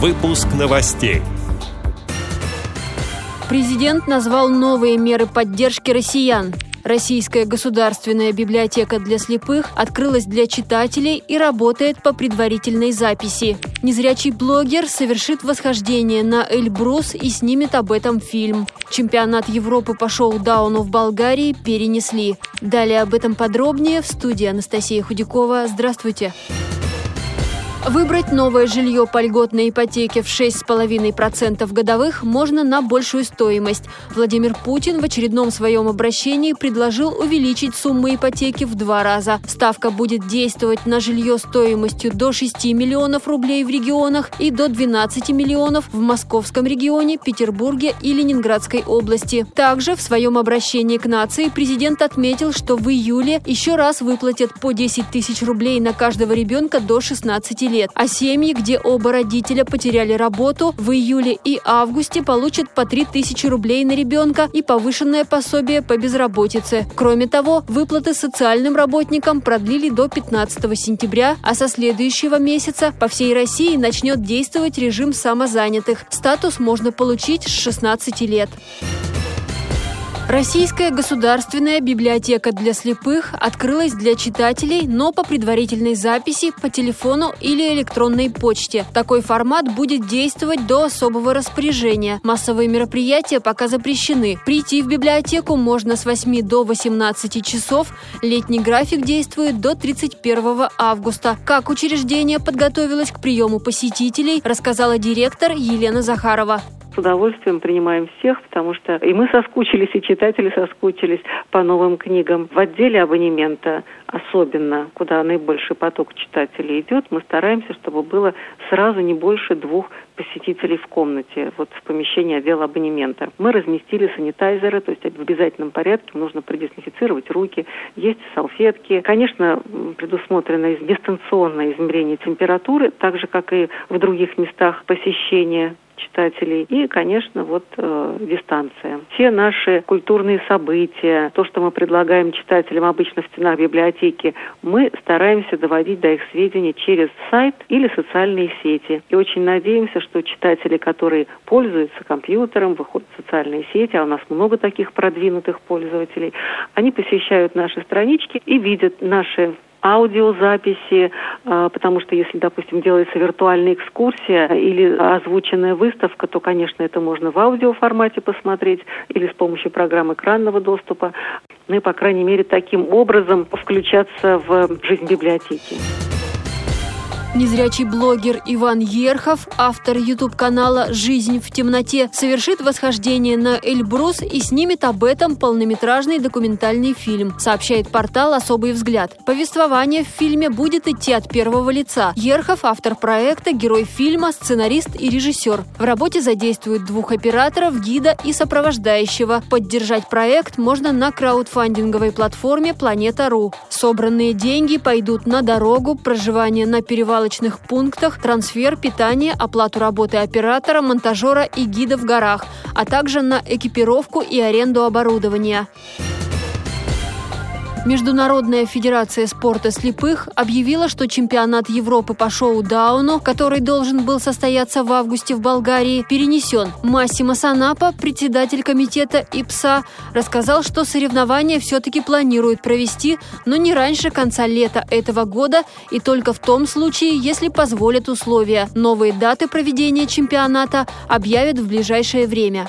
Выпуск новостей. Президент назвал новые меры поддержки россиян. Российская государственная библиотека для слепых открылась для читателей и работает по предварительной записи. Незрячий блогер совершит восхождение на Эльбрус и снимет об этом фильм. Чемпионат Европы по шоу-дауну в Болгарии перенесли. Далее об этом подробнее в студии Анастасия Худякова. Здравствуйте! Здравствуйте! Выбрать новое жилье по льготной ипотеке в 6,5% годовых можно на большую стоимость. Владимир Путин в очередном своем обращении предложил увеличить сумму ипотеки в два раза. Ставка будет действовать на жилье стоимостью до 6 миллионов рублей в регионах и до 12 миллионов в Московском регионе, Петербурге и Ленинградской области. Также в своем обращении к нации президент отметил, что в июле еще раз выплатят по 10 тысяч рублей на каждого ребенка до 16 лет лет, а семьи, где оба родителя потеряли работу, в июле и августе получат по 3000 рублей на ребенка и повышенное пособие по безработице. Кроме того, выплаты социальным работникам продлили до 15 сентября, а со следующего месяца по всей России начнет действовать режим самозанятых. Статус можно получить с 16 лет. Российская государственная библиотека для слепых открылась для читателей, но по предварительной записи по телефону или электронной почте. Такой формат будет действовать до особого распоряжения. Массовые мероприятия пока запрещены. Прийти в библиотеку можно с 8 до 18 часов. Летний график действует до 31 августа. Как учреждение подготовилось к приему посетителей, рассказала директор Елена Захарова с удовольствием принимаем всех, потому что и мы соскучились, и читатели соскучились по новым книгам. В отделе абонемента особенно, куда наибольший поток читателей идет, мы стараемся, чтобы было сразу не больше двух посетителей в комнате, вот в помещении отдела абонемента. Мы разместили санитайзеры, то есть в обязательном порядке нужно продезинфицировать руки, есть салфетки. Конечно, предусмотрено дистанционное измерение температуры, так же, как и в других местах посещения читателей. И, конечно, вот э, дистанция. Все наши культурные события, то, что мы предлагаем читателям обычно в стенах библиотеки, мы стараемся доводить до их сведения через сайт или социальные сети. И очень надеемся, что читатели, которые пользуются компьютером, выходят в социальные сети, а у нас много таких продвинутых пользователей, они посещают наши странички и видят наши аудиозаписи, а, потому что если, допустим, делается виртуальная экскурсия или озвученная выставка, то, конечно, это можно в аудиоформате посмотреть или с помощью программ экранного доступа. Ну и, по крайней мере, таким образом включаться в жизнь библиотеки. Незрячий блогер Иван Ерхов, автор YouTube-канала «Жизнь в темноте», совершит восхождение на Эльбрус и снимет об этом полнометражный документальный фильм, сообщает портал «Особый взгляд». Повествование в фильме будет идти от первого лица. Ерхов – автор проекта, герой фильма, сценарист и режиссер. В работе задействуют двух операторов, гида и сопровождающего. Поддержать проект можно на краудфандинговой платформе «Планета.ру». Собранные деньги пойдут на дорогу, проживание на перевале перевалочных пунктах, трансфер, питание, оплату работы оператора, монтажера и гида в горах, а также на экипировку и аренду оборудования. Международная федерация спорта слепых объявила, что чемпионат Европы по шоу-дауну, который должен был состояться в августе в Болгарии, перенесен. Массимо Санапа, председатель комитета ИПСА, рассказал, что соревнования все-таки планируют провести, но не раньше конца лета этого года и только в том случае, если позволят условия. Новые даты проведения чемпионата объявят в ближайшее время.